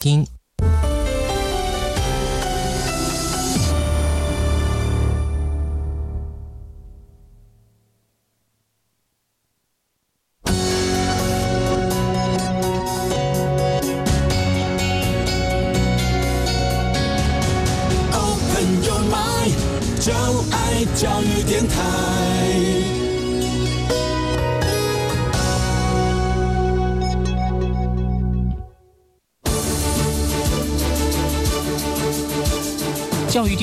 听。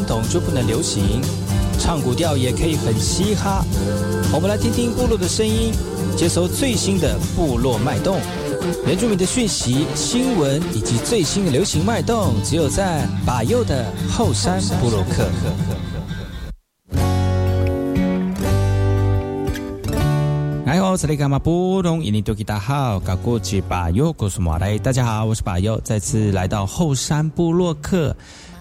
传统就不能流行，唱古调也可以很嘻哈。我们来听听部落的声音，接收最新的部落脉动、原住民的讯息、新闻以及最新的流行脉动，只有在把右的后山部落克。哎呦，这里干嘛不懂？印尼多吉大好，搞过去把右，告诉马来，大家好，我是把右，再次来到后山部落克。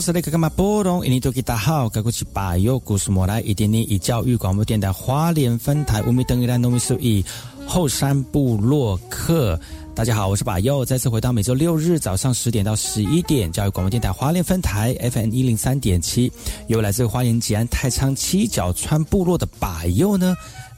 是那个嘛波动？印尼多吉大好，该过去把右故事莫来一点点以教育广播电台花莲分台五米等于兰农米数以后山部落客。大家好，我是把右，再次回到每周六日早上十点到十一点教育广播电台华联分台 FM 一零三点七，由来自花莲吉安太仓七角川部落的把右呢。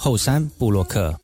后山布洛克。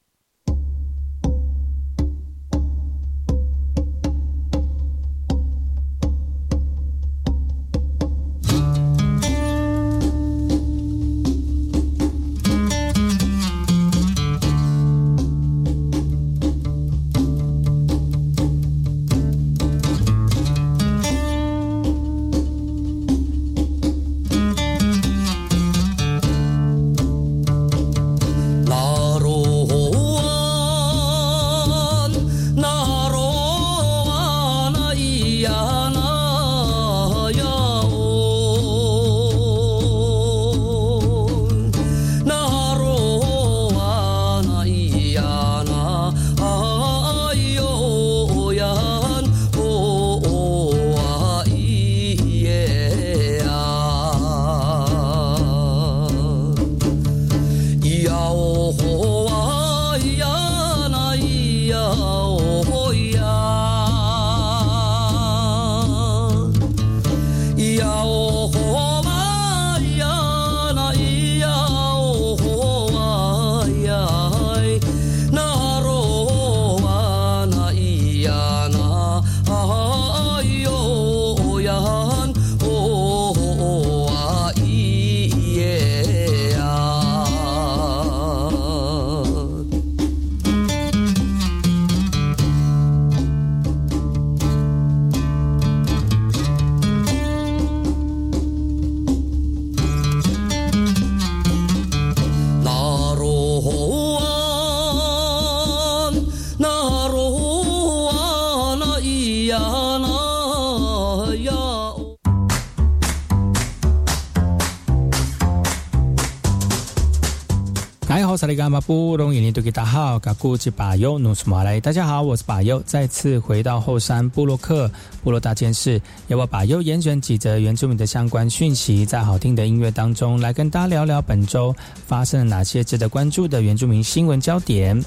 萨利嘎马布隆伊尼多吉达好，嘎古吉巴尤努斯马来，大家好，我是巴尤，再次回到后山部落克部落大件事，由我巴尤严选几则原住民的相关讯息，在好听的音乐当中来跟大家聊聊本周发生了哪些值得关注的原住民新闻焦点。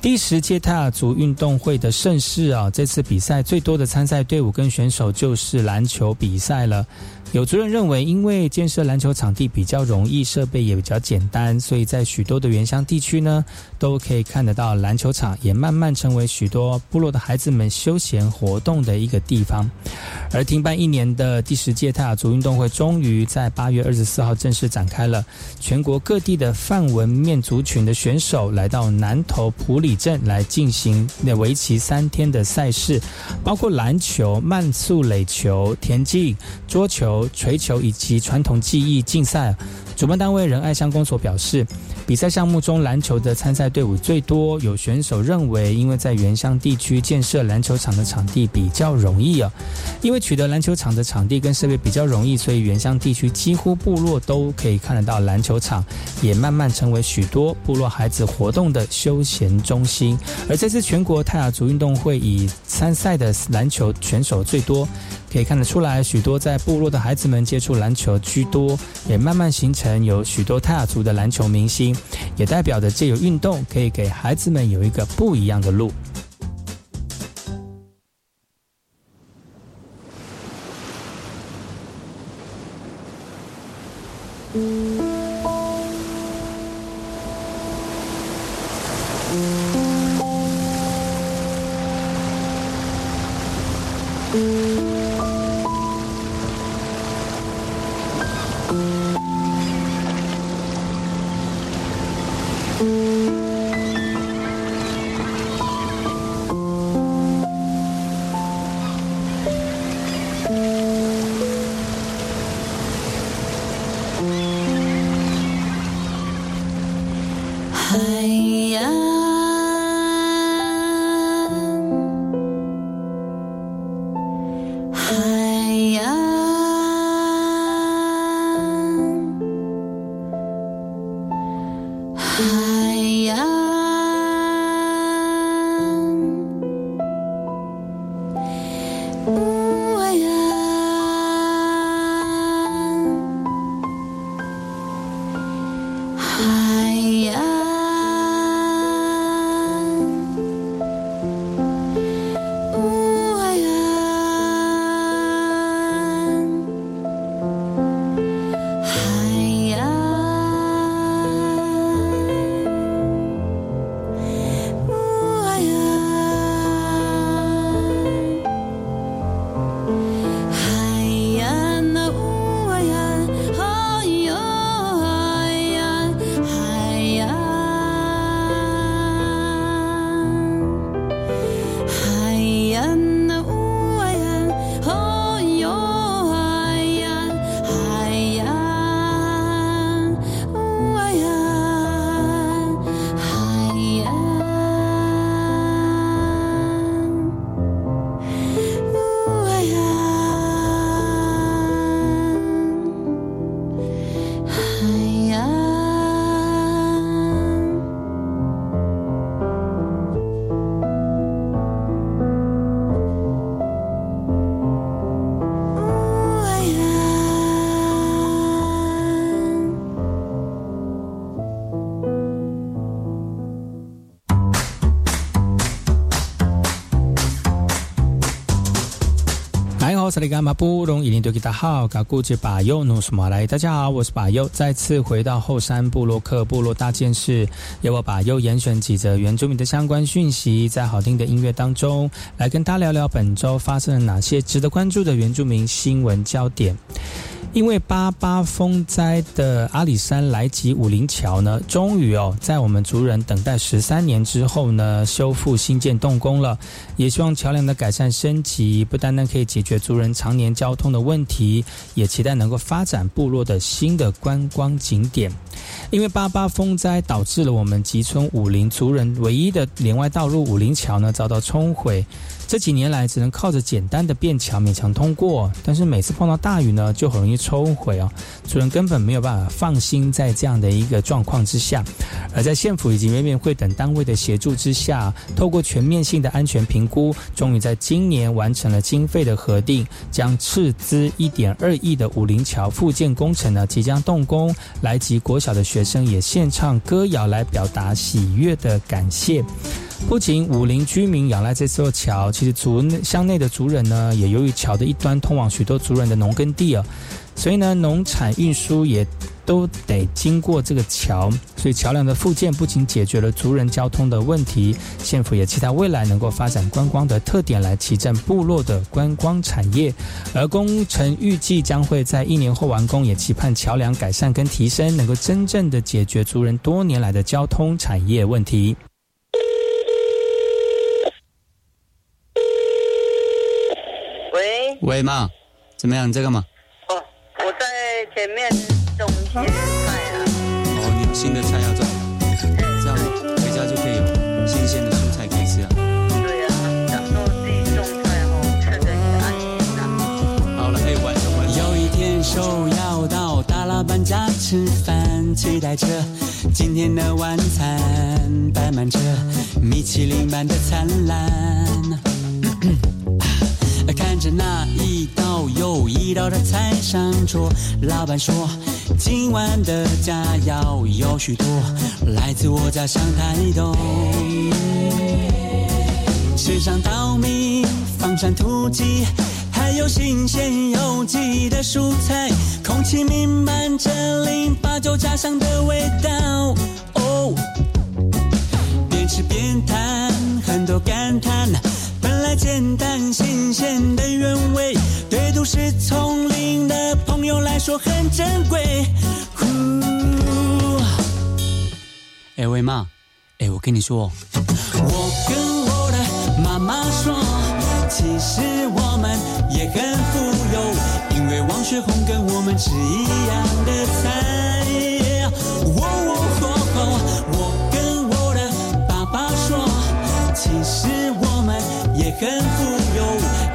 第十届泰雅族运动会的盛事啊，这次比赛最多的参赛队伍跟选手就是篮球比赛了。有族人认为，因为建设篮球场地比较容易，设备也比较简单，所以在许多的原乡地区呢，都可以看得到篮球场，也慢慢成为许多部落的孩子们休闲活动的一个地方。而停办一年的第十届泰雅族运动会，终于在八月二十四号正式展开了。全国各地的泛文面族群的选手来到南投埔里镇来进行那为期三天的赛事，包括篮球、慢速垒球、田径、桌球。锤球以及传统技艺竞赛，主办单位仁爱乡公所表示。比赛项目中，篮球的参赛队伍最多。有选手认为，因为在原乡地区建设篮球场的场地比较容易啊，因为取得篮球场的场地跟设备比较容易，所以原乡地区几乎部落都可以看得到篮球场，也慢慢成为许多部落孩子活动的休闲中心。而这次全国泰雅族运动会以参赛的篮球选手最多，可以看得出来，许多在部落的孩子们接触篮球居多，也慢慢形成有许多泰雅族的篮球明星。也代表着，这有运动可以给孩子们有一个不一样的路。萨利甘马布隆伊林多吉达好，嘎古吉巴尤努斯马来，大家好，我是巴尤，再次回到后山部落克部落大件事，由我巴尤严选几则原住民的相关讯息，在好听的音乐当中，来跟他聊聊本周发生了哪些值得关注的原住民新闻焦点。因为八八风灾的阿里山来吉武林桥呢，终于哦，在我们族人等待十三年之后呢，修复新建动工了。也希望桥梁的改善升级，不单单可以解决族人常年交通的问题，也期待能够发展部落的新的观光景点。因为八八风灾导致了我们吉村武林族人唯一的连外道路武林桥呢，遭到冲毁。这几年来，只能靠着简单的便桥勉强通过，但是每次碰到大雨呢，就很容易冲毁哦。主人根本没有办法放心在这样的一个状况之下。而在县府以及人民会等单位的协助之下，透过全面性的安全评估，终于在今年完成了经费的核定，将斥资一点二亿的武林桥复建工程呢即将动工。来及国小的学生也献唱歌谣来表达喜悦的感谢。不仅武林居民仰赖这座桥，其实族乡内的族人呢，也由于桥的一端通往许多族人的农耕地啊，所以呢，农产运输也都得经过这个桥。所以桥梁的复建不仅解决了族人交通的问题，县府也期待未来能够发展观光的特点来提振部落的观光产业。而工程预计将会在一年后完工，也期盼桥梁改善跟提升，能够真正的解决族人多年来的交通产业问题。喂，妈，怎么样？你在干嘛？哦，我在前面种一些菜啊。哦，你有新的菜要种，这样回家就可以有新鲜的蔬菜可以吃啊。对啊，然后自己种菜哦，吃的也安心呐。好了，可以完成完。有一天受邀到大老板家吃饭，期待着今天的晚餐，摆满着米其林般的灿烂。那一道又一道的菜上桌，老板说今晚的佳肴有许多，来自我家乡台东。吃上稻米，放上土鸡，还有新鲜有机的蔬菜，空气弥漫着淋巴酒家乡的味道。哦，边吃边谈，很多感叹。简单新鲜的原味，对都市丛林的朋友来说很珍贵。哎喂妈，哎我跟你说，我跟我的妈妈说，其实我们也很富有，因为王雪红跟我们吃一样的菜。很富有，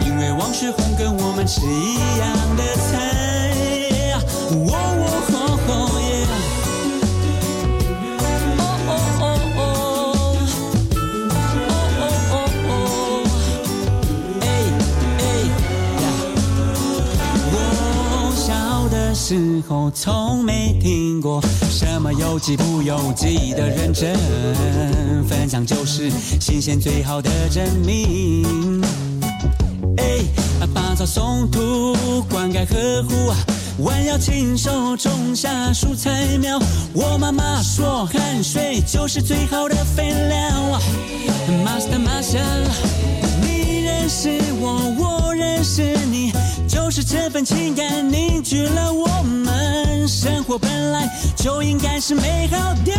因为王雪红跟我们吃一样的菜。哦哦哦耶！哦时候从没听过什么有机不有机的认真，分享就是新鲜最好的证明。哎，拔草松土，灌溉呵护，弯腰亲手种下蔬菜苗。我妈妈说，汗水就是最好的肥料。Master Master，认识我，我认识你。就是这份情感凝聚了我们，生活本来就应该是美好的。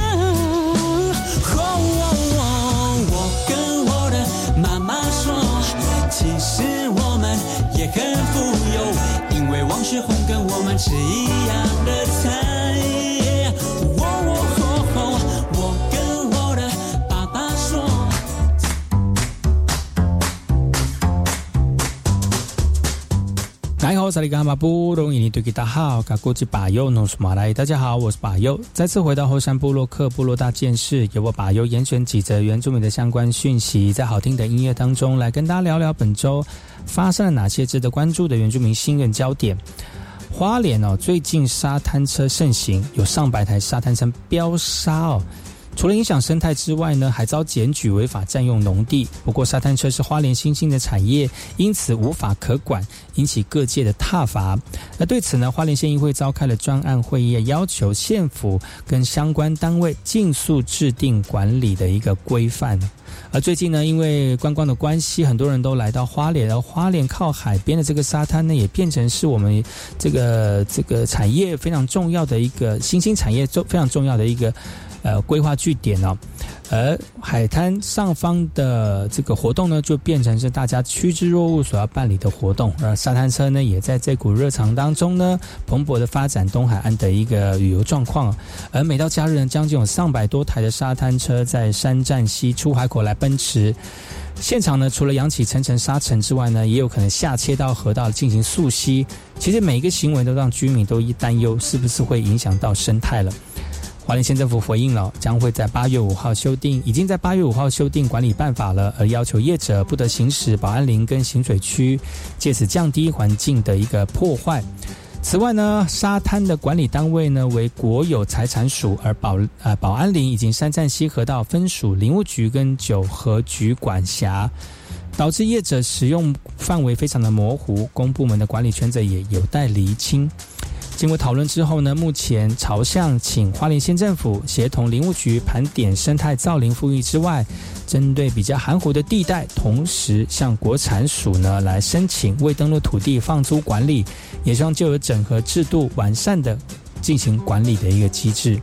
大家好，我是巴尤努马来。大家好，我是巴尤。再次回到后山部落克部落大件事，由我巴尤严选几则原住民的相关讯息，在好听的音乐当中来跟大家聊聊本周发生了哪些值得关注的原住民新闻焦点。花莲哦，最近沙滩车盛行，有上百台沙滩车飙沙哦。除了影响生态之外呢，还遭检举违法占用农地。不过，沙滩车是花莲新兴的产业，因此无法可管，引起各界的挞伐。那对此呢，花莲县议会召开了专案会议，要求县府跟相关单位尽速制定管理的一个规范。而最近呢，因为观光的关系，很多人都来到花莲，而花莲靠海边的这个沙滩呢，也变成是我们这个这个产业非常重要的一个新兴产业，重非常重要的一个。呃，规划据点哦，而海滩上方的这个活动呢，就变成是大家趋之若鹜所要办理的活动。而沙滩车呢，也在这股热潮当中呢，蓬勃的发展东海岸的一个旅游状况。而每到假日呢，将近有上百多台的沙滩车在山站西出海口来奔驰。现场呢，除了扬起层层沙尘之外呢，也有可能下切到河道进行溯溪。其实每一个行为都让居民都一担忧，是不是会影响到生态了？花莲县政府回应了，将会在八月五号修订，已经在八月五号修订管理办法了，而要求业者不得行使保安林跟行水区，借此降低环境的一个破坏。此外呢，沙滩的管理单位呢为国有财产署，而保呃保安林以及山站西河道分属林务局跟九河局管辖，导致业者使用范围非常的模糊，公部门的管理权责也有待厘清。经过讨论之后呢，目前朝向请花莲县政府协同林务局盘点生态造林富裕之外，针对比较含糊的地带，同时向国产署呢来申请未登录土地放租管理，也希望就有整合制度完善的进行管理的一个机制。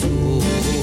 树。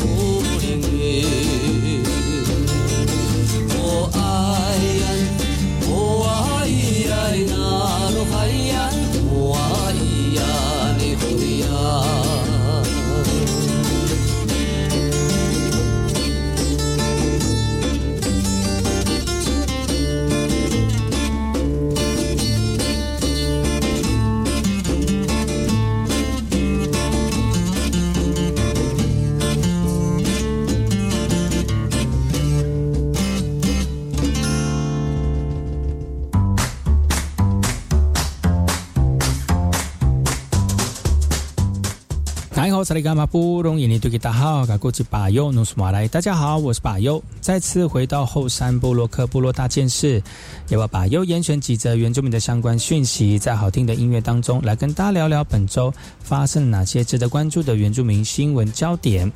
萨利伽马布隆伊尼杜吉达好，嘎古吉巴尤努苏马来，大家好，我是巴尤，再次回到后山部落克部落大件事，也把巴尤严选几则原住民的相关讯息，在好听的音乐当中来跟大家聊聊本周发生哪些值得关注的原住民新闻焦点。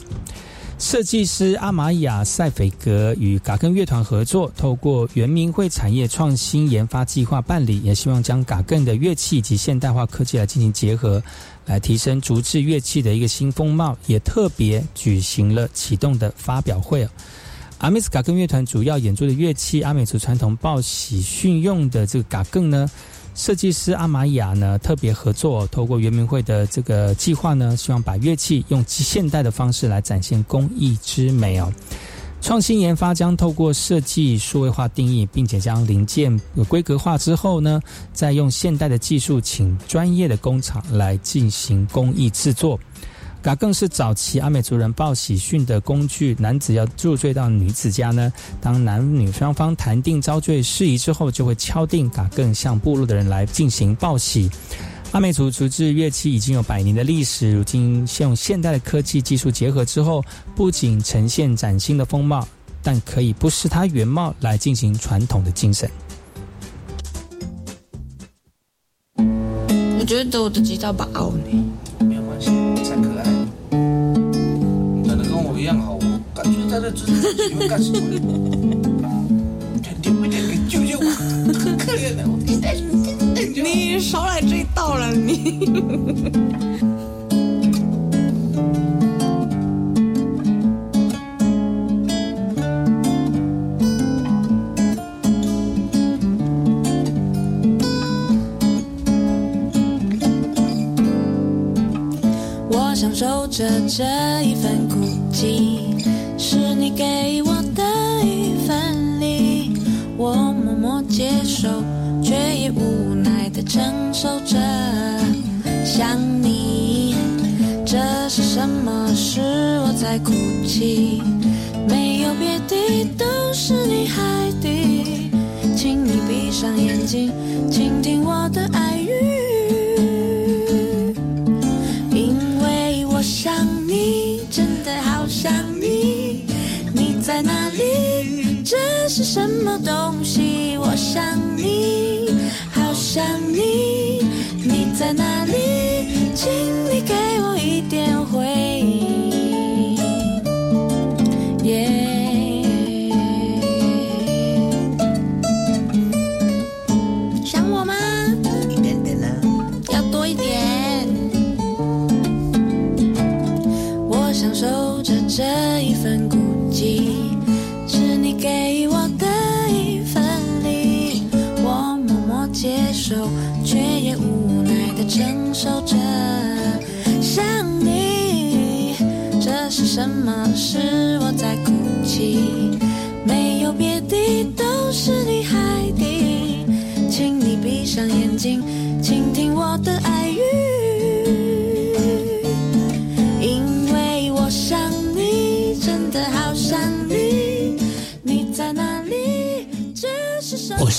设计师阿玛雅塞斐格与嘎根乐团合作，透过原民会产业创新研发计划办理，也希望将嘎根的乐器及现代化科技来进行结合，来提升竹制乐器的一个新风貌。也特别举行了启动的发表会。阿美斯嘎根乐团主要演奏的乐器，阿美族传统报喜讯用的这个嘎更呢。设计师阿玛雅呢特别合作，透过圆明会的这个计划呢，希望把乐器用现代的方式来展现工艺之美哦。创新研发将透过设计数位化定义，并且将零件规格化之后呢，再用现代的技术，请专业的工厂来进行工艺制作。嘎更是早期阿美族人报喜讯的工具。男子要入赘到女子家呢，当男女双方谈定遭罪事宜之后，就会敲定嘎更向部落的人来进行报喜。阿美族竹制乐器已经有百年的历史，如今现用现代的科技技术结合之后，不仅呈现崭新的风貌，但可以不失它原貌来进行传统的精神。我觉得我的吉他把凹呢。没有关系，才可爱。你长得跟我一样好，我感觉他的自己会干什么？天天不天给救救我，可 可怜了，我天天少来这一道了，你。我享受着这一份孤寂，是你给我的一份礼，我默默接受，却也无承受着。想你，这是什么？是我在哭泣，没有别的，都是你害的。请你闭上眼睛，倾听我的爱语。因为我想你，真的好想你，你在哪里？这是什么东西？想，你。是什么？我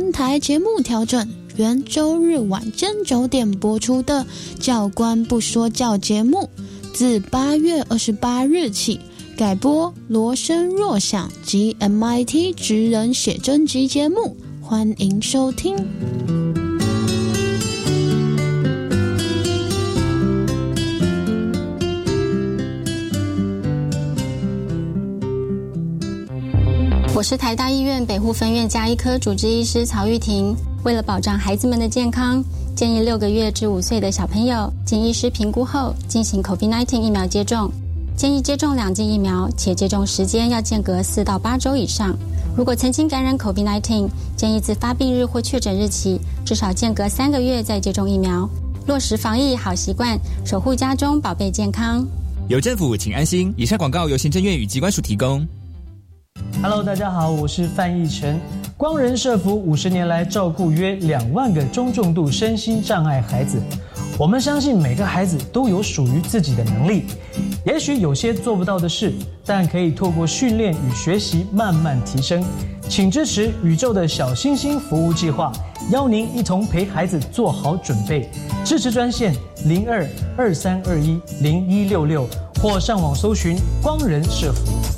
本台节目调整，原周日晚间九点播出的《教官不说教》节目，自八月二十八日起改播《罗生若想》及 MIT 职人写真集节目，欢迎收听。我是台大医院北护分院加医科主治医师曹玉婷。为了保障孩子们的健康，建议六个月至五岁的小朋友经医师评估后进行 COVID-19 疫苗接种。建议接种两剂疫苗，且接种时间要间隔四到八周以上。如果曾经感染 COVID-19，建议自发病日或确诊日起至少间隔三个月再接种疫苗。落实防疫好习惯，守护家中宝贝健康。有政府，请安心。以上广告由行政院与机关署提供。Hello，大家好，我是范逸臣。光仁社福五十年来照顾约两万个中重度身心障碍孩子。我们相信每个孩子都有属于自己的能力，也许有些做不到的事，但可以透过训练与学习慢慢提升。请支持宇宙的小星星服务计划，邀您一同陪孩子做好准备。支持专线零二二三二一零一六六，或上网搜寻光仁社福。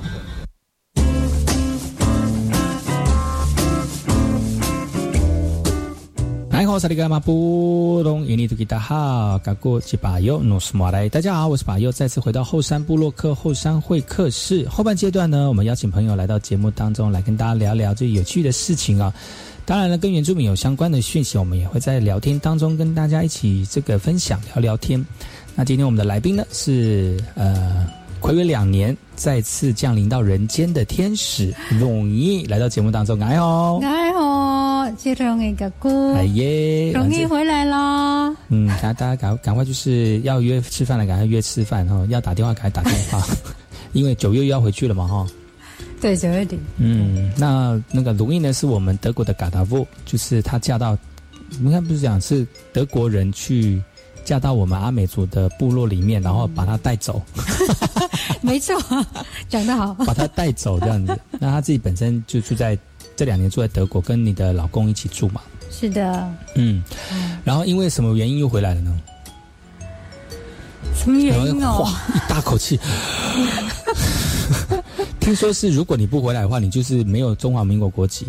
来好，萨利伽马布隆伊尼图吉达哈，嘎古吉巴尤努斯马来。大家好，我是巴尤，再次回到后山部落克后山会客室。后半阶段呢，我们邀请朋友来到节目当中，来跟大家聊聊最有趣的事情啊。当然了，跟原住民有相关的讯息，我们也会在聊天当中跟大家一起这个分享聊聊天。那今天我们的来宾呢是呃。暌违两年，再次降临到人间的天使容易来到节目当中，哎吼，哎吼，这容易哥哥，哎耶，容易回来啦。嗯，大家大家赶赶快就是要约吃饭了，赶快约吃饭哈，要打电话赶快打电话，因为九月又要回去了嘛哈。对，九月底。嗯，那那个容易呢，是我们德国的嘎达夫，就是她嫁到，你看不是讲是德国人去。嫁到我们阿美族的部落里面，然后把她带走。没错，讲得好。把她带走这样子，那她自己本身就住在这两年住在德国，跟你的老公一起住嘛？是的。嗯，然后因为什么原因又回来了呢？什么原因哦？哇，一大口气。听说是如果你不回来的话，你就是没有中华民国国籍。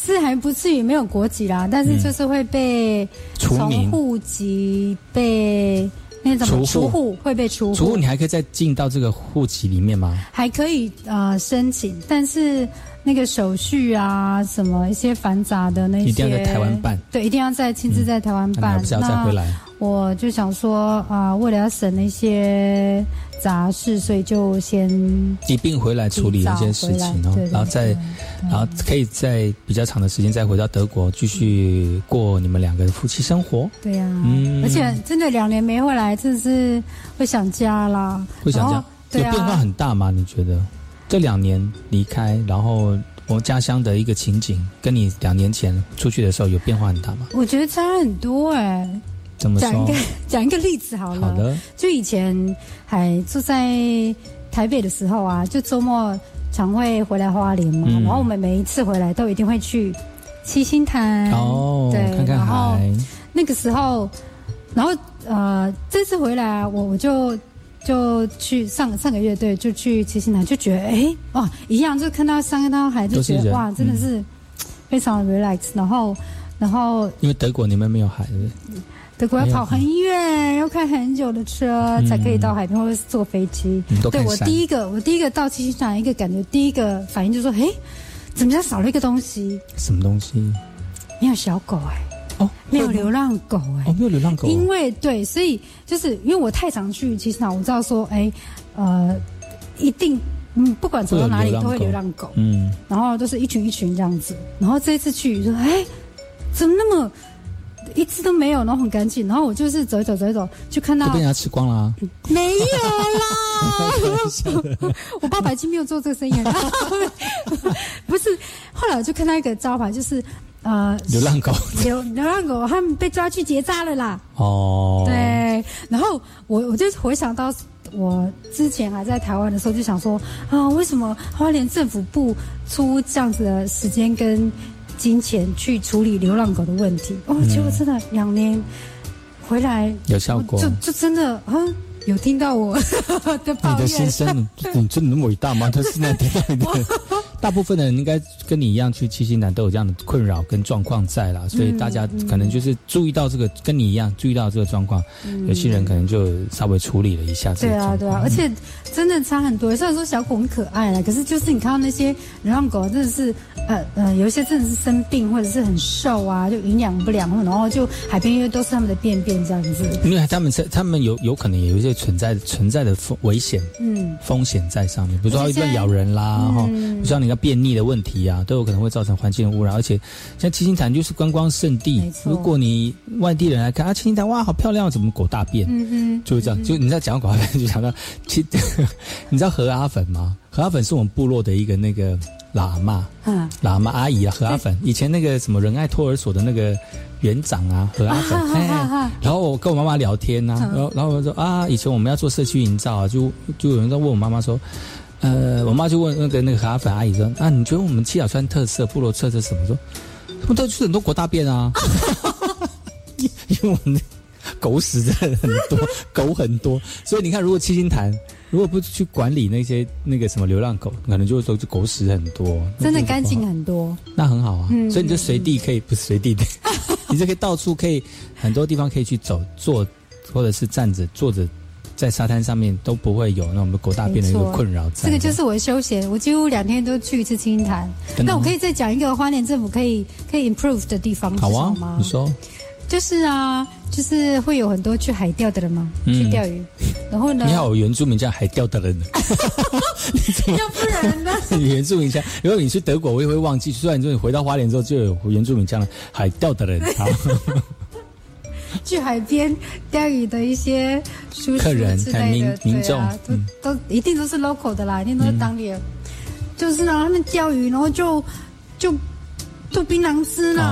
是还不至于没有国籍啦，但是就是会被从户籍被那种除户会被除户。除户你还可以再进到这个户籍里面吗？还可以呃申请，但是那个手续啊，什么一些繁杂的那些，一定要在台湾办。对，一定要在亲自在台湾办。那不是要再回来？我就想说啊、呃，为了要省那些杂事，所以就先一并回来处理一件事情哦，然后再，然后可以在比较长的时间再回到德国继续过你们两个的夫妻生活。对呀、啊，嗯，而且真的两年没回来，真是会想家啦。会想家，对啊、有变化很大吗？你觉得这两年离开，然后我们家乡的一个情景，跟你两年前出去的时候有变化很大吗？我觉得差很多哎、欸。怎么讲一个 讲一个例子好了，好的，就以前还住在台北的时候啊，就周末常会回来花莲嘛，嗯、然后我们每一次回来都一定会去七星潭。哦，对，看看然后那个时候，然后呃，这次回来啊我我就就去上上个乐队，就去七星潭，就觉得哎哇一样，就看到山看到海，就觉得哇真的是非常 relax，、嗯、然后然后因为德国你们没有海，对不对？德国要跑很远，要开很久的车才可以到海边，或者是坐飞机。嗯、对我第一个，我第一个到七星潭，一个感觉，第一个反应就是说，哎，怎么家少了一个东西？什么东西？没有小狗哎、欸，哦，没有流浪狗哎、欸，哦，没有流浪狗、啊。因为对，所以就是因为我太常去七星潭，我知道说，哎，呃，一定。嗯，不管走到哪里都会流浪狗，嗯，然后都是一群一群这样子。然后这一次去说，哎，怎么那么？一只都没有，然后很干净。然后我就是走一走，走一走，就看到就被人家吃光了、啊。没有啦，我爸爸已经没有做这个生意了。不是，后来我就看到一个招牌，就是呃，流浪狗，流流浪狗，他们被抓去结扎了啦。哦，对。然后我我就回想到我之前还在台湾的时候，就想说啊，为什么花莲政府不出这样子的时间跟金钱去处理流浪狗的问题？哦，结果真的两年回来有效果，就就真的啊，有听到我的抱怨。你的心声，你真的那么伟大吗？他现在听到你的，大部分的人应该跟你一样去七星潭都有这样的困扰跟状况在啦，所以大家可能就是注意到这个，跟你一样注意到这个状况，有些人可能就稍微处理了一下。对啊，对啊，而且真的差很多。虽然说小狗很可爱啦，可是就是你看到那些流浪狗，真的是呃呃，有一些真的是生病或者是很瘦啊，就营养不良，然后就海边因为都是他们的便便这样子。因为他们在他们有有可能有一些存在存在的风危险，嗯，风险在上面，比如说会乱咬人啦，哈，嗯像你要便秘的问题啊，都有可能会造成环境的污染。而且像七星潭就是观光胜地，如果你外地人来看啊，七星潭哇好漂亮，怎么狗大便？嗯嗯，就是这样。就你在讲狗大便，就想到七 你知道何阿粉吗？何阿粉是我们部落的一个那个喇嘛，嗯，喇嘛阿姨啊，何阿粉，以前那个什么仁爱托儿所的那个园长啊，何阿粉，哎，然后我跟我妈妈聊天呐、然后然后我说啊，以前我们要做社区营造啊，就就有人在问我妈妈说，呃，我妈就问那个那个何阿粉阿姨说，啊，你觉得我们七小川特色部落特色是什么？说，他们都去很多国大便啊，因为我们狗屎真的很多，狗很多，所以你看，如果七星潭如果不去管理那些那个什么流浪狗，可能就会说是狗屎很多，真的干净很多。那很好啊，嗯所以你就随地可以，不是随地的，你就可以到处可以很多地方可以去走坐，或者是站着坐着，在沙滩上面都不会有那种狗大便的一个困扰在。这个就是我的休闲，我几乎两天都去一次青潭。那我可以再讲一个花莲政府可以可以 improve 的地方是好吗？，你说，就是啊，就是会有很多去海钓的人嘛，嗯去钓鱼，然后呢，你好，有原住民叫海钓的人，要不然呢？原住民家。如果你去德国，我也会忘记。虽然说你回到花莲之后就有原住民家了，海钓的人。好，去海边钓鱼的一些叔叔客人之类的，对啊都都一定都是 local 的啦，一定都是当地人。就是呢，他们钓鱼，然后就就吐槟榔汁啦。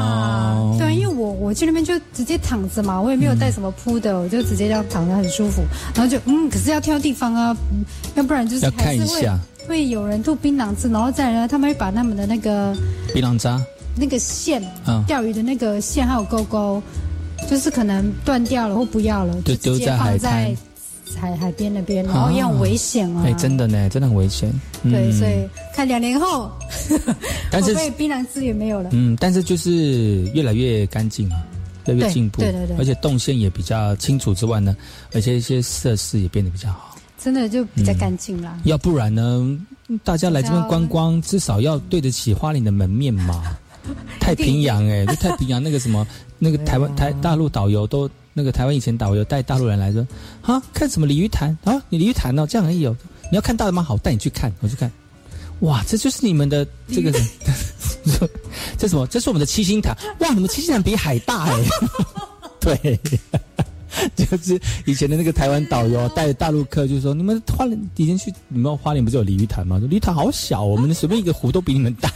哦对，因为我我去那边就直接躺着嘛，我也没有带什么铺的，我就直接这样躺着很舒服。然后就嗯，可是要挑地方啊，嗯要不然就是看还是会一下会有人吐槟榔汁，然后再来呢，他们会把他们的那个槟榔渣，那个线，嗯钓鱼的那个线还有钩钩，就是可能断掉了或不要了，就丢在海在滩海海边那边，然后也很危险啊。哎，真的呢，真的很危险。对，嗯所以看两年后，但是会不会槟榔汁也没有了。嗯，但是就是越来越干净啊，越来越进步，对对对而且动线也比较清楚之外呢，而且一些设施也变得比较好。真的就比较干净啦。要不然呢，大家来这边观光，至少要对得起花莲的门面嘛。太平洋哎、就太平洋那个什么，那个台湾台大陆导游都那个台湾以前导游带大陆人来说啊，看什么鲤鱼潭啊，你鲤鱼潭哦，这样而已哦。你要看大的吗？好，我带你去看，我去看。哇，这就是你们的这个，这什么？这是我们的七星潭。哇，你们七星潭比海大哎、对。就是以前的那个台湾导游带着大陆客，就说你们花莲以前去你们花莲不是有鲤鱼潭吗？说鲤鱼潭好小，我们随便一个湖都比你们大。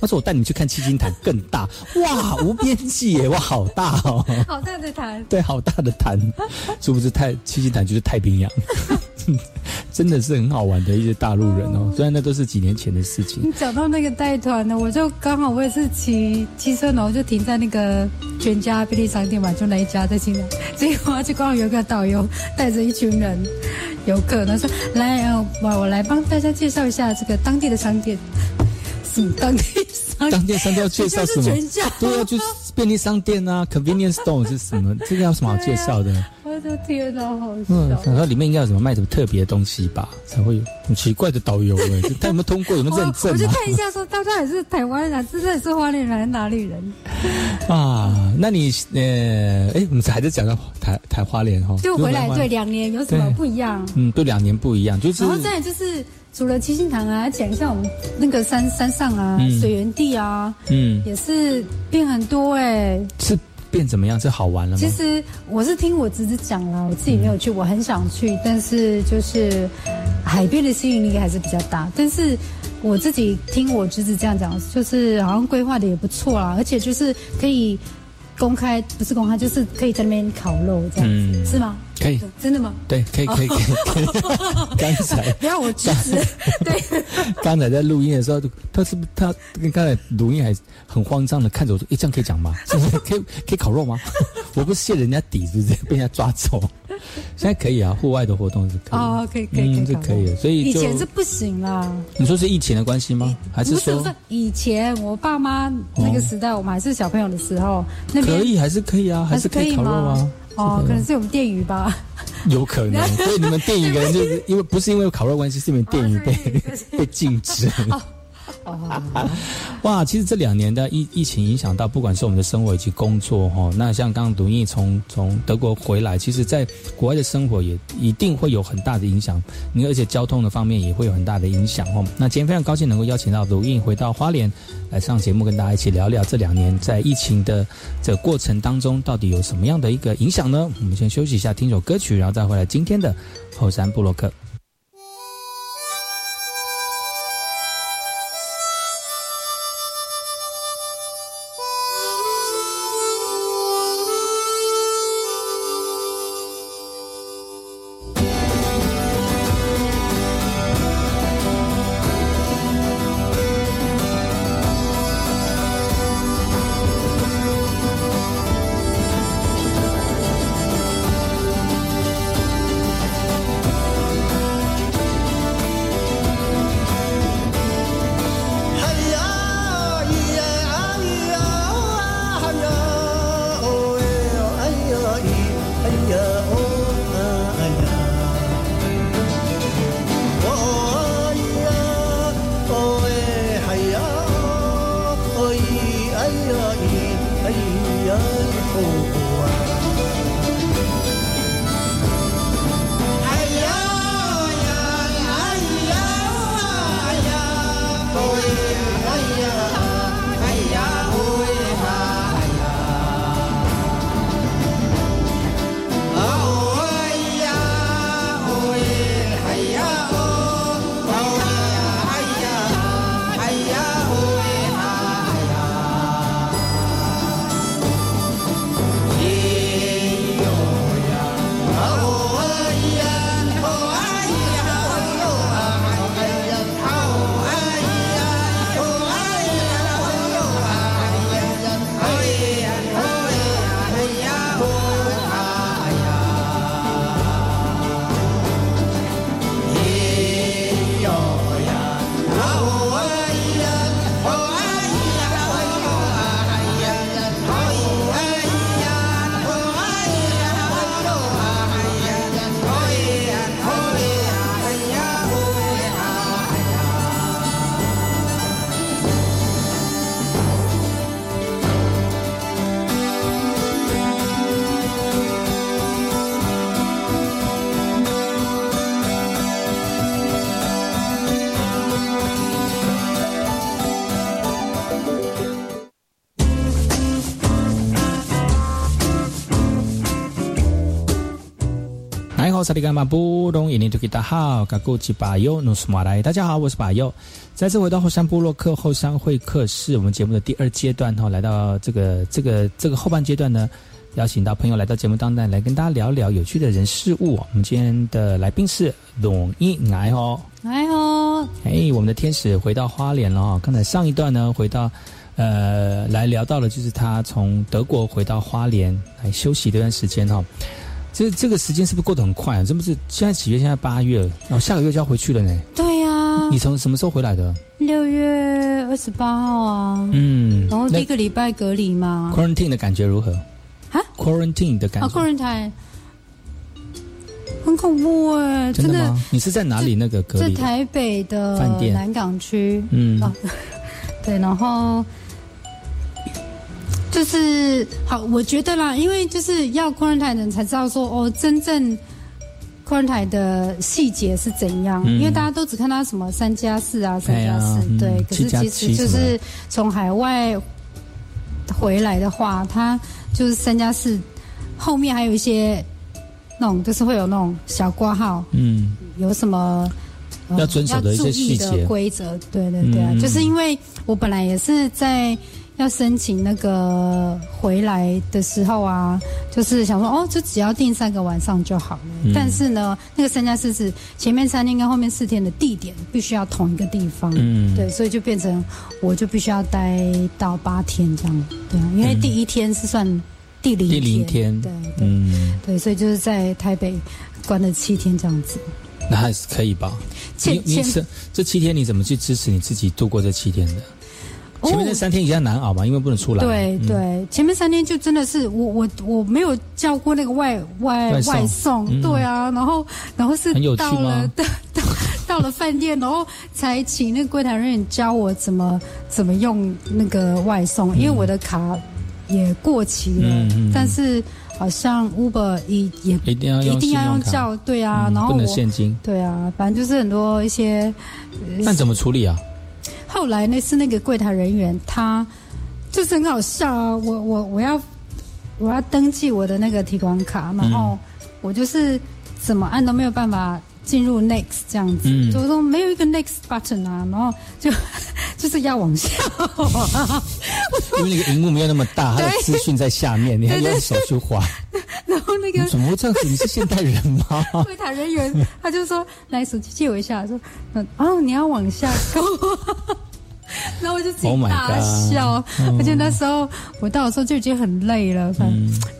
他说我带你去看七星潭更大，哇，无边际耶，哇，好大哦，好大的潭，对，好大的潭，是不是太七星潭就是太平洋？真的是很好玩的一些大陆人哦，虽然那都是几年前的事情你。讲到那个带团的，我就刚好我也是骑骑车，然后就停在那个全家便利商店嘛，就那一家在进来，结果就刚好有一个导游带着一群人游客，他说来，呃，我我来帮大家介绍一下这个当地的商店。当地商店？当店商店要介绍什么就是全家？对啊，就是便利商店啊，convenience store 是什么？这个有什么好介绍的？我的天哪，好嗯，笑。想说里面应该有什么卖什么特别的东西吧，才会有很奇怪的导游哎、他有没有通过？有没有认我我就证啊？看一下说，到底是台湾人，这到底是花莲人还是哪里人？啊，那你呃，哎，我们还是讲到台台花莲哈，就回来对两年有什么不一样？嗯，对，两年不一样，就是然后再就是除了七星潭啊，讲一下我们那个山山上啊，嗯水源地啊，嗯，也是变很多哎、是变怎么样？是好玩了吗？其实我是听我侄子讲了，我自己没有去，我很想去，但是就是海边的吸引力还是比较大。但是我自己听我侄子这样讲，就是好像规划的也不错啦，而且就是可以公开，不是公开，就是可以在那边烤肉这样子，嗯是吗？可以，真的吗？对，可以，可以，可以。刚才不要我侄子，对，刚才在录音的时候，他是不是他跟刚才录音还很慌张的看着我说：“诶，这样可以讲吗？是不是可以可以烤肉吗？” 我不是卸人家底，是不是被人家抓走？现在可以啊，户外的活动是可以，哦，可以可以可以嗯，这可以。所以以前是不行啦。你说是疫情的关系吗？还是说不是，以前我爸妈那个时代，我们还是小朋友的时候，那边可以还是可以啊，还是可以烤肉啊？哦，可能是我们电鱼吧。有可能，所以你们电影可能就是因为不是因为烤肉关系，是你们电影被 被禁止。哇，其实这两年的疫疫情影响到，不管是我们的生活以及工作哈，那像刚刚卢印从从德国回来，其实在国外的生活也一定会有很大的影响，你而且交通的方面也会有很大的影响哦。那今天非常高兴能够邀请到卢印回到花莲来上节目，跟大家一起聊聊这两年在疫情的这过程当中，到底有什么样的一个影响呢？我们先休息一下，听首歌曲，然后再回来今天的后山布洛克。来萨利干马布隆伊尼图吉达好，嘎古吉巴尤努斯马来，大家好，我是巴尤，再次回到后山部落客后山会客室，我们节目的第二阶段哈，来到这个这个这个后半阶段呢，邀请到朋友来到节目当中来跟大家聊聊有趣的人事物。我们今天的来宾是龙一来哦，来哦，哎，我们的天使回到花莲了哦，刚才上一段呢，回到呃来聊到了，就是他从德国回到花莲来休息这段时间哈。这这个时间是不是过得很快啊？这不是现在几月？现在八月，然后下个月就要回去了呢。对呀、你从什么时候回来的？六月二十八号啊，嗯，然后第一个礼拜隔离嘛。quarantine 的感觉如何？啊，quarantine 的感啊，觉、个人台很恐怖哎、真的吗？你是在哪里那个隔离？在台北的饭店南港区，嗯啊，对，然后就是好，我觉得啦，因为就是要 quarantine 的人才知道说哦，真正 quarantine 的细节是怎样，嗯。因为大家都只看到什么三加四啊，三加四，嗯对，可是其实就是从海外回来的话，它就是三加四后面还有一些那种，就是会有那种小挂号，嗯，有什么、呃要遵守的一些细节。要注意的规则，对对对啊，嗯。就是因为我本来也是在要申请那个回来的时候啊，就是想说哦，就只要订三个晚上就好了。嗯但是呢，那个三加四是前面三天跟后面四天的地点必须要同一个地方，嗯对，所以就变成我就必须要待到八天这样，对啊，因为第一天是算第零第零天，对嗯，对，所以就是在台北关了七天这样子。那还是可以吧？你你这这七天你怎么去支持你自己度过这七天的？前面那三天比较难熬嘛，因为不能出来。哦对嗯。对，前面三天就真的是我我我没有叫过那个外外外送，嗯。对啊，然后然后是到了 到到到了饭店，然后才请那个柜台人员教我怎么怎么用那个外送，因为我的卡也过期了，但是好像 Uber 也也一定要用一定要用叫，对啊，嗯不能然后我现金。对啊，反正就是很多一些。呃那怎么处理啊？后来那是那个柜台人员，他就是很好笑啊！我我我要我要登记我的那个提款卡，然后我就是怎么按都没有办法进入 next 这样子，嗯就说没有一个 next button 啊，然后就 就是要往下滑，因为那个荧幕没有那么大，它的对资讯在下面，你还用手去滑，然后那个怎么会这样子？你是现代人吗？柜台人员他就说：“来，手机借我一下。”说：“嗯，哦，你要往下勾。” 然后我就自 Oh 己大笑，嗯。而且那时候我到的时候就已经很累了，反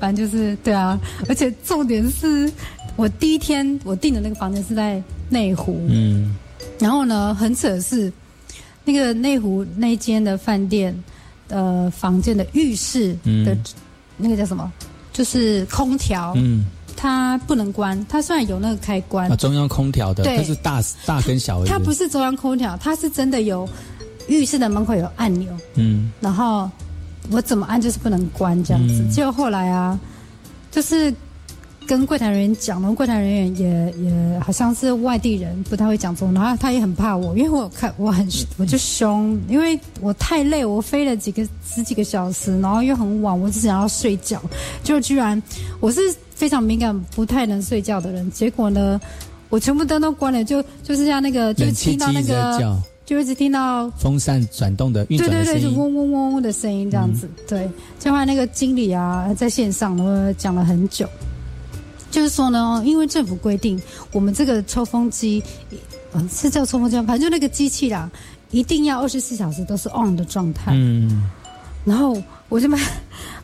反正就是对啊，而且重点是我第一天我订的那个房间是在内湖，嗯，然后呢，很扯的是，那个内湖那间的饭店呃房间的浴室的、嗯那个叫什么，就是空调，嗯，它不能关，它虽然有那个开关，啊，中央空调的，对它是大大跟小而已。它不是中央空调，它是真的有浴室的门口有按钮，嗯然后我怎么按就是不能关这样子。嗯结果后来啊，就是跟柜台人员讲，然后柜台人员也也好像是外地人，不太会讲中文，然后他也很怕我，因为我看我很 我就凶，因为我太累，我飞了几个十几个小时，然后又很晚，我只想要睡觉，就居然我是非常敏感，不太能睡觉的人，结果呢。我全部灯都关了，就就是像那个，就听到那个叫，就一直听到风扇转动的运转对对对，就。嗡嗡嗡嗡的声音这样子。对，就后来那个经理啊，在线上我讲了很久，就是说呢，因为政府规定，我们这个抽风机，嗯，是叫抽风机，反正就那个机器啦，一定要二十四小时都是 on 的状态。嗯然后我就把，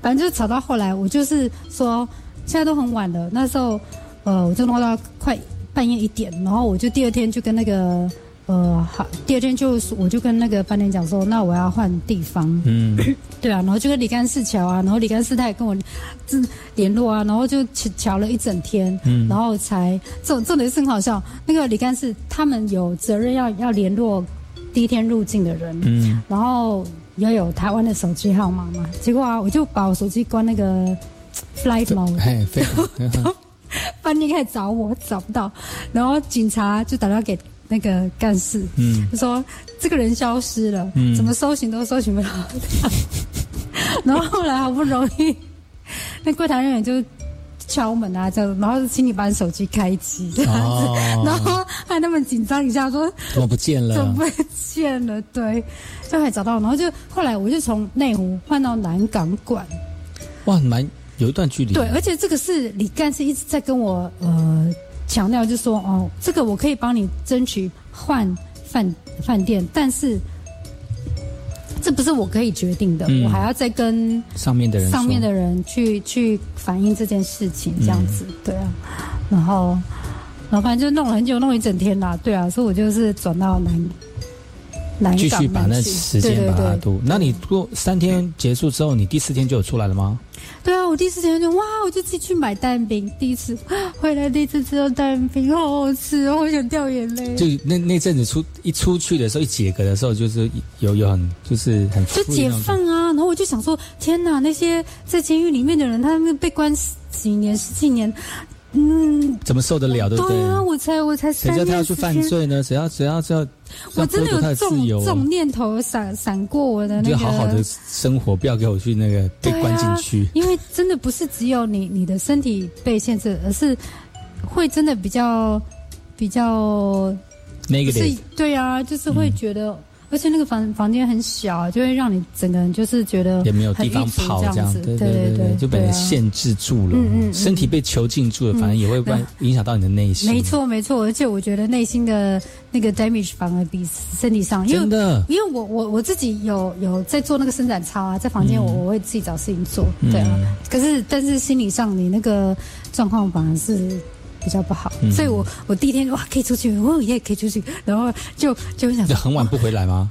反正就吵到后来，我就是说现在都很晚了，那时候呃我就弄到快半夜一点，然后我就第二天就跟那个呃好，第二天就我就跟那个饭店讲说，那我要换地方，嗯。对啊，然后就跟李干事瞧啊，然后李干事他也跟我这联络啊，然后就瞧瞧了一整天，嗯。然后才重重点是很好笑，那个李干事他们有责任要要联络第一天入境的人，嗯。然后要有台湾的手机号码嘛，结果啊，我就把我手机关那个 flight mode，嘿，非常饭店开始找我，找不到，然后警察就打电话给那个干事，嗯就说这个人消失了，嗯怎么搜寻都搜寻不到他。然后后来好不容易，那柜台人员就敲门啊，这样，然后请你把你手机开机这样子，哦然后害他们紧张一下说怎么不见了？怎么不见了？对，就还找到，然后就后来我就从内湖换到南港馆，哇，蛮有一段距离。对，而且这个是李干事一直在跟我呃强调，就说哦，这个我可以帮你争取换饭饭店，但是这不是我可以决定的，嗯。我还要再跟上面的人上面的人去去反映这件事情，这样子，对啊，然后然后反正就弄了很久，弄一整天啦，对啊，所以我就是转到南南继续把那时间把它度。那你过三天结束之后，你第四天就有出来了吗？对啊，我第四天就哇，我就自己去买蛋饼，第一次 回来第一次吃到蛋饼，好好吃哦，我想掉眼泪。就那那阵子出一出去的时候，一解隔的时候，就是有有很就是很就解放啊！然后我就想说，天哪，那些在监狱里面的人，他们被关十几年、十几年，嗯，怎么受得了，对不对？啊，我才我才谁三叫他要去犯罪呢？只要只要只要，我真的有这种这种念头闪闪过我的那个，就好好的生活，不要给我去那个被关进去。因为真的不是只有你你的身体被限制，而是会真的比较比较不是 negative，对啊，就是会觉得、而且那个房房间很小，就会让你整个人就是觉得也没有地方跑这样子对对对，就被限制住了，嗯嗯嗯。身体被囚禁住了，反而也会关影响到你的内心。没错，没错，而且我觉得内心的那个 damage 反而比身体上，因为真的。因为我我我自己有有在做那个伸展操啊，在房间我、嗯我会自己找事情做，嗯。对啊。可是但是心理上你那个状况反而是比较不好，嗯。所以我我第一天哇可以出去，我也可以出去，然后就就想很晚不回来吗？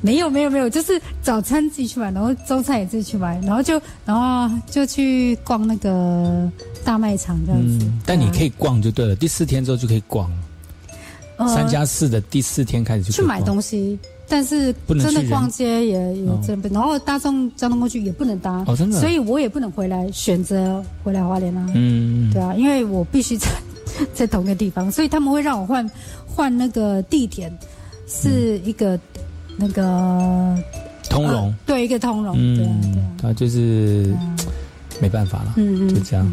没有没有没有，就是早餐自己去买，然后中餐也自己去买，然后就然后就去逛那个大卖场这样子。嗯，但你可以逛就对了，第四天之后就可以逛，呃三加四的第四天开始就去买东西，但是真的逛街也也哦真的不，然后大众交通工具也不能搭，哦真的？所以我也不能回来选择回来花莲啊，嗯，对啊，因为我必须在 在同一个地方，所以他们会让我换换那个地点，是一个、那个通融。呃，对一个通融，对啊对啊，嗯，他就是没办法了，嗯嗯就这样，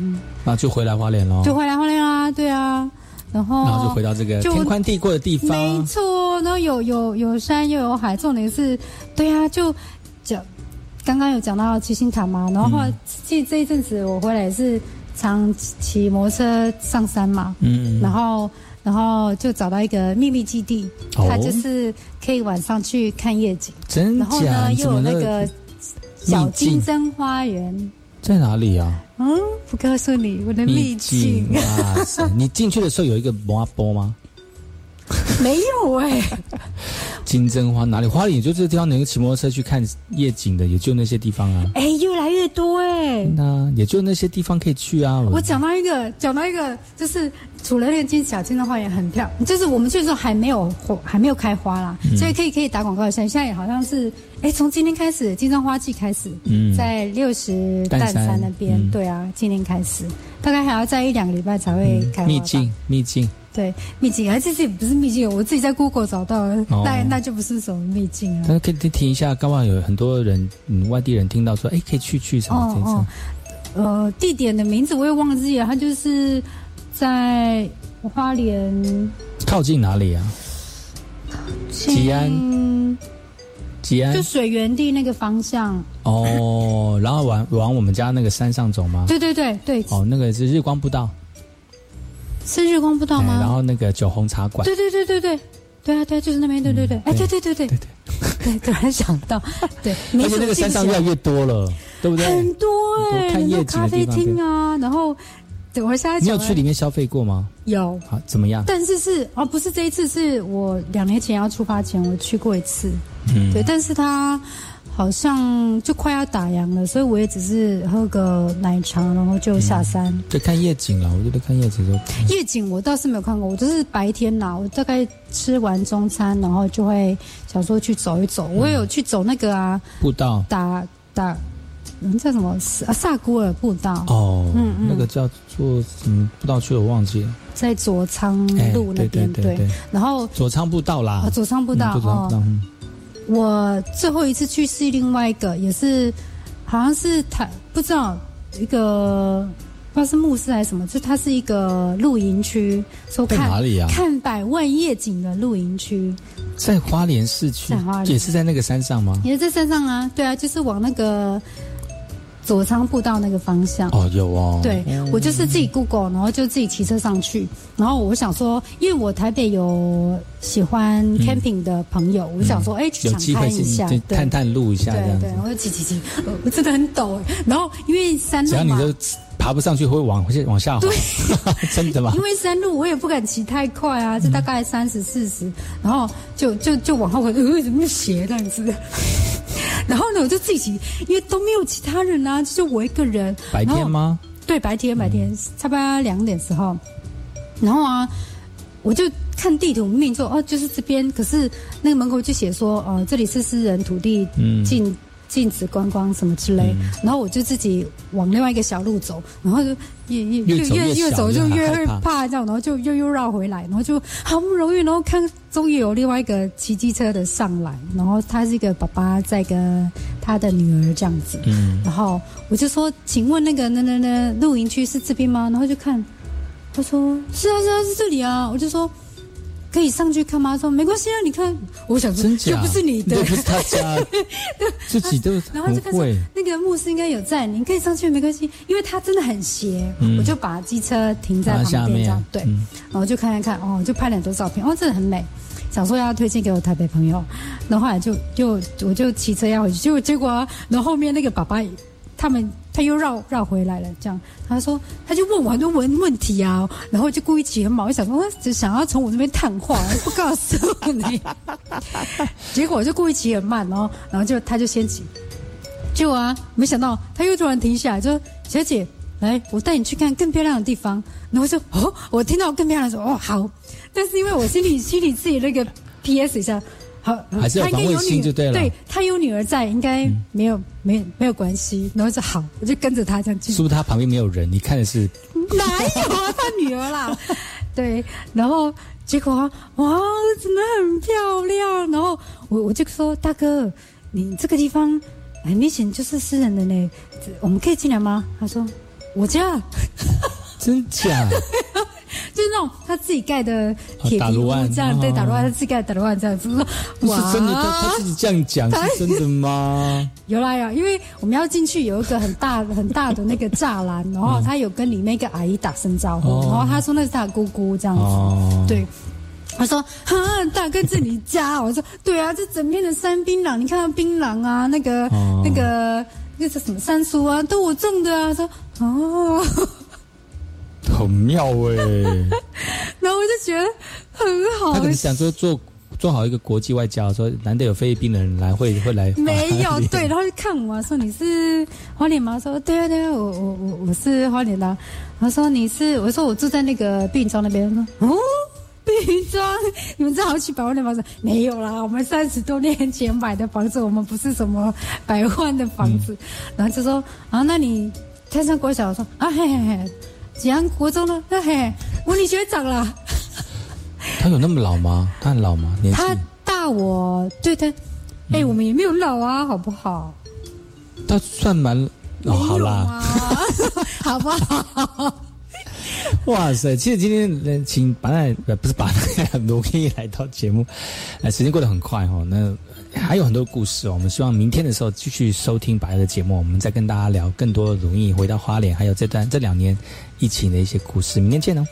然后就回来花莲喽，就回来花莲啊，对啊，然后然后就回到这个天宽地阔的地方。没方，错，然后有有有山又有海，重点是，对啊，就讲刚刚有讲到七星潭嘛，然后后来其实这一阵子我回来也是常骑骑摩托车上山嘛，嗯然后然后就找到一个秘密基地，哦它就是可以晚上去看夜景，真然后？呢又有那个小金针花园，在哪里啊？嗯，不告诉你我的秘境，哇塞！你进去的时候有一个摩阿波吗？没有哎、金针花哪里？花莲也就这个地方能够骑摩托车去看夜景的，也就那些地方啊。哎、越来越多哎、那也就那些地方可以去啊。我讲到一个，讲到一个，就是除了那个金小金的花园很漂亮，就是我们去的时候还没有花，还没有开花啦，嗯所以可以可以打广告一下。现在好像是，哎，从今天开始，金针花季开始，嗯在六十淡山那边，嗯对啊，今天开始，大概还要再一两个礼拜才会开花吧。秘境，秘境。对秘境，哎，这次也不是秘境，我自己在 Google 找到那那就不是什么秘境了。但是可以听一下，刚刚有很多人，嗯，外地人听到说，哎，可以去去什么这哦。哦，呃，地点的名字我也忘记了，它就是在花莲靠近哪里啊？吉安，吉安就。水源地那个方向。哦，然后往往我们家那个山上走吗？对对对对，哦，那个是日光步道，是日光步道吗然吗？后那个酒红茶馆，对对对对对，对啊对啊，就是那边，对对对，哎对对对对对对，突然想到，对，而且那个山上越来越多了，对不对？很多哎，咖啡厅啊，然后等我现在你有去里面消费过吗？有。好，怎么样？但是是哦，不是这一次，是我两年前要出发前我去过一次，嗯对，但是它好像就快要打烊了，所以我也只是喝个奶茶，然后就下山。就看夜景了，我觉得看夜景就夜景我倒是没有看过，我就是白天啦，我大概吃完中餐，然后就会想说去走一走。我也有去走那个啊，步道。打打，嗯，叫什么？啊萨古尔步道，哦，嗯嗯。那个叫做什么步道去我忘记了，在左仓哎路那边，对然后左仓步道啦。哦，左仓步道嗯左昌步道，哦。嗯我最后一次去是另外一个，也是好像是他不知道一个不知道是牧师还是什么，就它是一个露营区，说在看哪里啊？看百万夜景的露营区，在花莲市区在花，莲。也是在那个山上吗？也是在山上啊，对啊，就是往那个左仓步道那个方向。哦，有哦，对，我就是自己 Google，然后就自己骑车上去。然后我想说，因为我台北有喜欢 camping 的朋友，我想说，哎、有机会开一下，探探路一下这样子对对，，我就骑骑骑，呃我真的很陡哎。然后因为山路嘛，只要你都爬不上去，会往往下滑，真的吗？因为山路我也不敢骑太快啊，就大概三十四十，然后就就就往后回，呃，怎么斜这样子？然后呢，我就自己，因为都没有其他人啊，就我一个人。白天吗？对，白天白天，差不多两点时候，然后啊，我就看地图，命说哦，就是这边，可是那个门口就写说，哦、这里是私人土地，嗯禁禁止观光什么之类，然后我就自己往另外一个小路走，然后就越越越走越越走就越会害怕怕这样，然后就又又绕回来，然后就好不容易，然后看终于有另外一个骑机车的上来，然后他是一个爸爸在跟他的女儿这样子，嗯，然后我就说，请问那个那那那露营区是这边吗？然后就看，他说是啊是啊是这里啊，我就说。可以上去看吗？他说没关系啊，你看。我想说又不是你的，又不是他家，自己都 然后就看。那个牧师应该有在，你可以上去没关系，因为他真的很斜，嗯。我就把机车停在旁边这样，对，嗯。然后就看看看，哦，就拍了很多照片，哦，真的很美，想说要推荐给我台北朋友，然后后来就又我就骑车要回去，结果结果啊，然后后面那个爸爸他们他又绕绕回来了，这样他说他就问我很多问问题啊，然后就故意起很慢，我想说只想要从我这边探话，不告诉你，结果我就故意起很慢哦，然后就他就先起。结果啊，没想到他又突然停下来，就说：“小姐，来，我带你去看更漂亮的地方。”然后就哦，我听到更漂亮的说：“哦，好。”但是因为我心里心里自己那个 P.S. 一下，好，还是有他应该防卫心就对了对他有女儿在，应该没有、没没有关系。然后就好，我就跟着他这样进是不是他旁边没有人？你看的是 哪有啊，他女儿啦，对，然后结果啊，哇，真的很漂亮。然后我我就说，大哥，你这个地方很明显就是私人的呢，我们可以进来吗？他说，我家 真假？就是那种他自己盖的铁皮屋这样，对，哦打罗案，他自己盖的打罗案这样子。不哇是真的，他他自己这样讲是真的吗？有啦有，因为我们要进去有一个很大 很大的那个栅栏，然后他有跟里面一个阿姨打声招呼，哦然后他说那是他姑姑这样子，哦对。他说：“哈，大哥，这你家？”我说：“对啊，这整片的山槟榔，你看到槟榔啊，那个、哦那个那是什么山苏啊，都我种的啊。”他说：“哦。很妙哎、”然后我就觉得很好。他可能想说做做好一个国际外交，说难得有菲律宾的人来，会会来。没有，对，然后就看我、啊、说你是花脸吗？说对啊对啊，我我我我是花脸的啊、他说你是，我说我住在那个碧云庄那边。他说哦，碧云庄，你们这好几百万的房子？没有啦，我们三十多年前买的房子，我们不是什么百万的房子。然后就说啊，那你泰山国小我说啊嘿嘿嘿，吉安国中呢？那嘿嘿，我你学长啦。他有那么老吗？他很老吗？年纪？他大我，对他，哎、嗯我们也没有老啊，好不好？他算蛮老，好啦，好不好？哇塞！其实今天能请把奈呃不是把奈罗毅来到节目，呃，时间过得很快哦。那还有很多故事哦。我们希望明天的时候继续收听白的节目，我们再跟大家聊更多容易回到花莲，还有这段这两年疫情的一些故事。明天见哦。